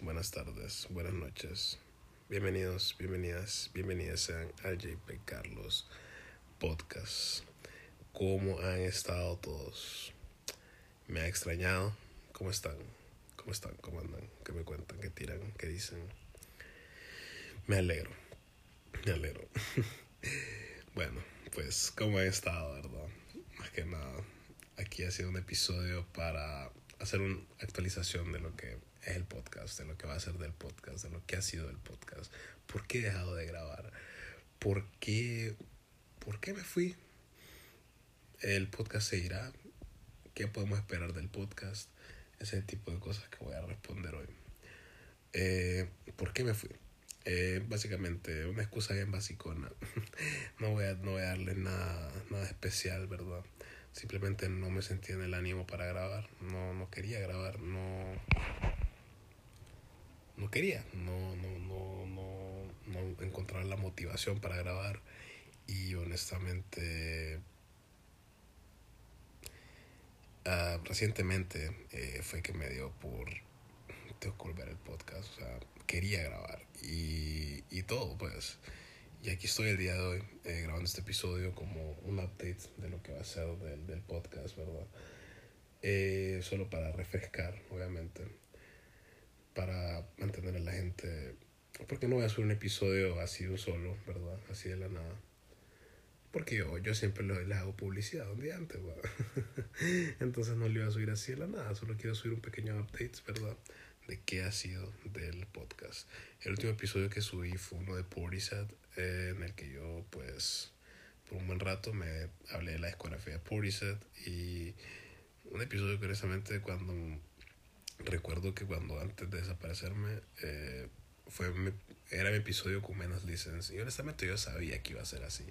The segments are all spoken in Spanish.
buenas tardes, buenas noches. Bienvenidos, bienvenidas, bienvenidas sean al JP Carlos Podcast. ¿Cómo han estado todos? ¿Me ha extrañado? ¿Cómo están? ¿Cómo están? ¿Cómo andan? ¿Qué me cuentan? ¿Qué tiran? ¿Qué dicen? Me alegro, me alegro. bueno, pues, ¿cómo han estado, verdad? Más que nada, aquí ha sido un episodio para hacer una actualización de lo que es el podcast, de lo que va a ser del podcast, de lo que ha sido el podcast. ¿Por qué he dejado de grabar? ¿Por qué, ¿Por qué me fui? El podcast seguirá. ¿Qué podemos esperar del podcast? Ese tipo de cosas que voy a responder hoy. Eh, ¿Por qué me fui? Eh, básicamente, una excusa bien basicona. no, voy a, no voy a darle nada, nada especial, ¿verdad? Simplemente no me sentía en el ánimo para grabar. No, no quería grabar, no no quería, no, no, no, no, no encontrar la motivación para grabar y honestamente uh, recientemente eh, fue que me dio por tengo que volver el podcast, o sea, quería grabar y, y todo pues. Y aquí estoy el día de hoy eh, grabando este episodio como un update de lo que va a ser del, del podcast, ¿verdad? Eh, solo para refrescar, obviamente para mantener a la gente. Porque no voy a hacer un episodio así de un solo, ¿verdad? Así de la nada. Porque yo, yo siempre les hago publicidad un día antes, ¿verdad? Entonces no le voy a subir así de la nada. Solo quiero subir un pequeño update, ¿verdad? De qué ha sido del podcast. El último episodio que subí fue uno de Portishead, eh, en el que yo, pues, por un buen rato me hablé de la discografía de Portishead. Y un episodio curiosamente cuando recuerdo que cuando antes de desaparecerme eh, fue era mi episodio con menos license y honestamente yo sabía que iba a ser así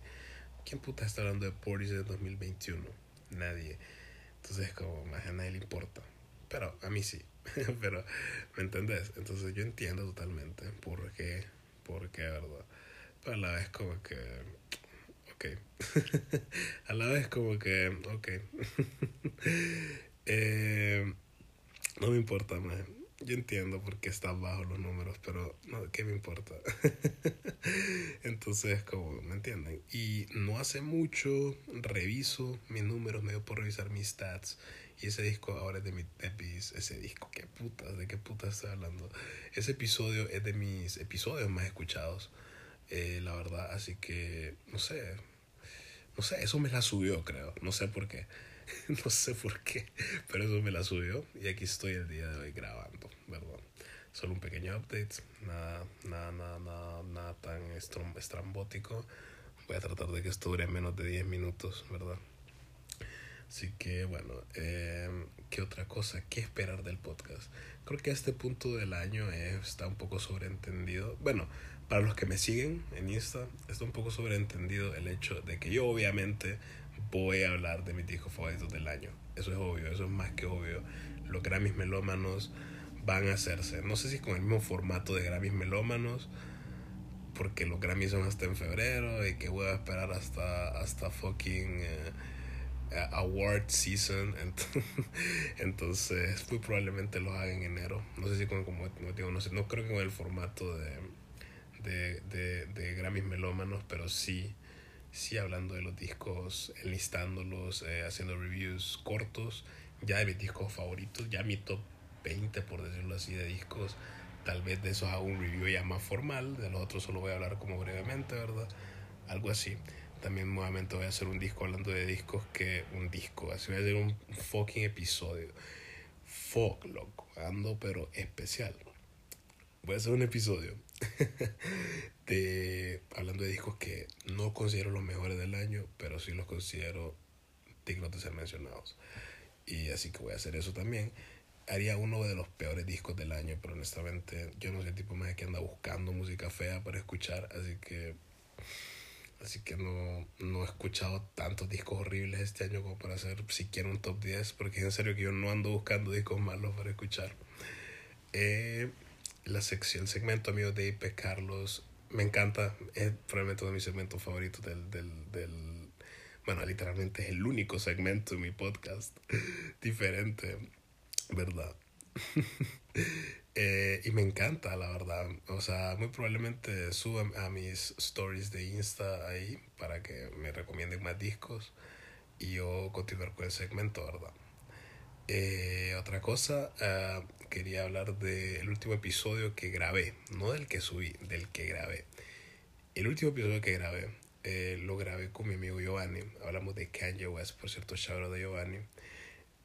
¿quién puta está hablando de Porsche de 2021? nadie entonces como más a nadie le importa pero a mí sí pero ¿me entendés? entonces yo entiendo totalmente por qué por qué verdad a la vez como que ok a la vez como que ok eh no me importa, man. Yo entiendo por qué están bajos los números, pero no, ¿qué me importa? Entonces, como, ¿me entienden? Y no hace mucho reviso mis números, me dio por revisar mis stats. Y ese disco ahora es de mi epis, ese disco, qué putas, de qué putas estoy hablando. Ese episodio es de mis episodios más escuchados, eh, la verdad. Así que, no sé, no sé, eso me la subió, creo. No sé por qué. no sé por qué, pero eso me la subió y aquí estoy el día de hoy grabando, ¿verdad? Solo un pequeño update, nada, nada, nada, nada, nada tan estrambótico. Voy a tratar de que esto dure menos de 10 minutos, ¿verdad? Así que bueno, eh, ¿qué otra cosa? ¿Qué esperar del podcast? Creo que a este punto del año está un poco sobreentendido. Bueno, para los que me siguen en Insta, está un poco sobreentendido el hecho de que yo obviamente voy a hablar de mis discos favoritos del año. Eso es obvio, eso es más que obvio. Los Grammys melómanos van a hacerse. No sé si con el mismo formato de Grammys melómanos, porque los Grammys son hasta en febrero y que voy a esperar hasta, hasta fucking eh, award season. Entonces, muy probablemente lo hagan en enero. No sé si con, como, digo, no sé, no creo que con el formato de, de, de, de Grammys melómanos, pero sí sí hablando de los discos, enlistándolos, eh, haciendo reviews cortos, ya de mis discos favoritos, ya mi top 20, por decirlo así, de discos. Tal vez de esos hago un review ya más formal, de los otros solo voy a hablar como brevemente, ¿verdad? Algo así. También nuevamente voy a hacer un disco hablando de discos que un disco, así voy a hacer un fucking episodio. Fuck, loco, ando pero especial. Voy a hacer un episodio de, hablando de discos que no considero los mejores del año, pero sí los considero dignos de ser mencionados. Y así que voy a hacer eso también. Haría uno de los peores discos del año, pero honestamente yo no soy el tipo más que anda buscando música fea para escuchar, así que así que no, no he escuchado tantos discos horribles este año como para hacer siquiera un top 10, porque en serio que yo no ando buscando discos malos para escuchar. Eh, la sección, el segmento amigo de IP Carlos, me encanta, es probablemente uno de mis segmentos favoritos del, del, del, bueno, literalmente es el único segmento de mi podcast diferente, ¿verdad? Eh, y me encanta, la verdad. O sea, muy probablemente suba a mis stories de Insta ahí para que me recomienden más discos y yo continuar con el segmento, ¿verdad? Eh, otra cosa, uh, quería hablar del último episodio que grabé, no del que subí, del que grabé. El último episodio que grabé eh, lo grabé con mi amigo Giovanni. Hablamos de Kanye West, por cierto, shout de Giovanni,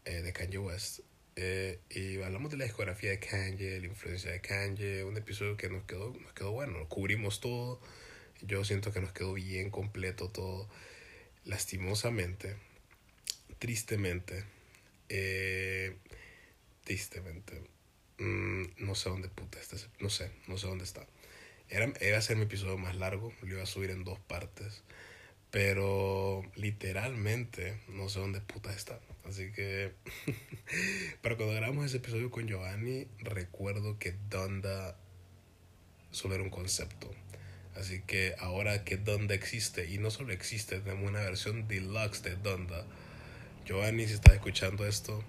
eh, de Kanye West. Eh, y hablamos de la discografía de Kanye, la influencia de Kanye, un episodio que nos quedó, nos quedó bueno, cubrimos todo. Yo siento que nos quedó bien completo todo. Lastimosamente, tristemente, eh, tristemente, mmm, no sé dónde puta está, no sé, no sé dónde está. Era, iba a ser mi episodio más largo, lo iba a subir en dos partes. Pero literalmente no sé dónde puta está. Así que. pero cuando grabamos ese episodio con Giovanni, recuerdo que Donda solo era un concepto. Así que ahora que Donda existe, y no solo existe, tenemos una versión deluxe de Donda. Giovanni, si estás escuchando esto,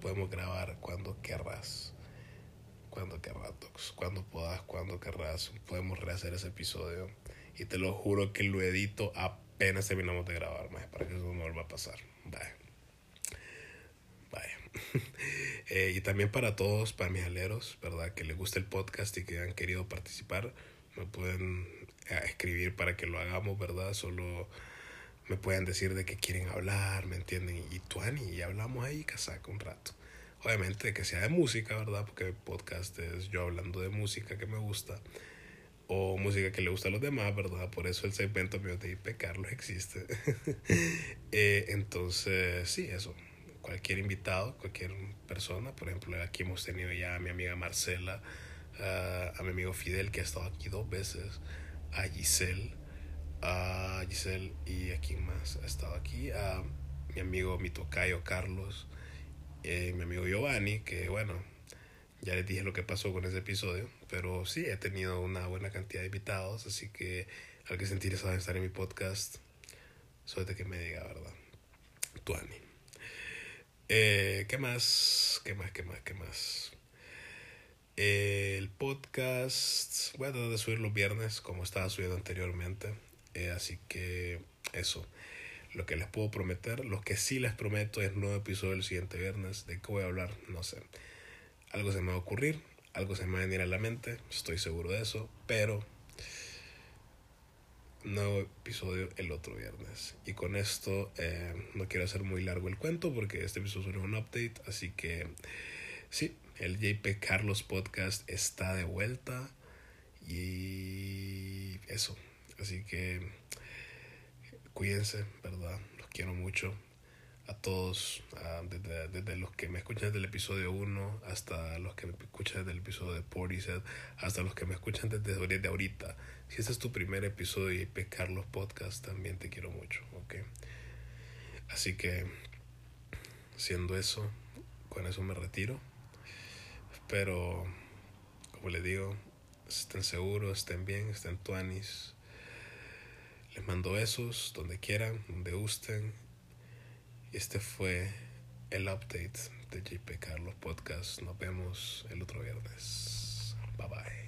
podemos grabar cuando querrás cuando querrás, cuando puedas, cuando querrás, podemos rehacer ese episodio. Y te lo juro que lo edito apenas terminamos de grabar, más para que eso no vuelva a pasar. Bye. Bye. eh, y también para todos, para mis aleros, ¿verdad? Que les guste el podcast y que han querido participar, me pueden eh, escribir para que lo hagamos, ¿verdad? Solo me pueden decir de qué quieren hablar, ¿me entienden? Y tú, y hablamos ahí, casaca, un rato. Obviamente que sea de música, ¿verdad? Porque el podcast es yo hablando de música que me gusta o música que le gusta a los demás, ¿verdad? Por eso el segmento mío de IP Carlos existe. eh, entonces, sí, eso. Cualquier invitado, cualquier persona, por ejemplo, aquí hemos tenido ya a mi amiga Marcela, a, mi amigo Fidel, que ha estado aquí dos veces, a Giselle, a Giselle y a quién más ha estado aquí, a mi amigo mi tocayo Carlos, eh, mi amigo Giovanni, que bueno, ya les dije lo que pasó con ese episodio, pero sí, he tenido una buena cantidad de invitados, así que al que se interesado en estar en mi podcast, suerte que me diga, ¿verdad? Tuani. Eh, ¿Qué más? ¿Qué más? ¿Qué más? ¿Qué más? El podcast voy a tratar de subir los viernes como estaba subiendo anteriormente. Eh, así que eso. Lo que les puedo prometer, lo que sí les prometo es nuevo episodio el siguiente viernes. ¿De qué voy a hablar? No sé. Algo se me va a ocurrir, algo se me va a venir a la mente, estoy seguro de eso, pero nuevo episodio el otro viernes. Y con esto eh, no quiero hacer muy largo el cuento porque este episodio es un update, así que sí, el JP Carlos Podcast está de vuelta y eso. Así que cuídense, ¿verdad? Los quiero mucho. A todos, desde, desde, los que me escuchan desde el episodio 1 hasta los que me escuchan desde el episodio de Portishead, hasta los que me escuchan desde, desde ahorita. Si este es tu primer episodio IP Carlos Podcast, también te quiero mucho, ¿ok? Así que, siendo eso, con eso me retiro. Pero, como les digo, estén seguros, estén bien, estén tuanis les mando besos donde quieran, donde gusten. Este fue el update de JP Carlos Podcast. Nos vemos el otro viernes. Bye bye.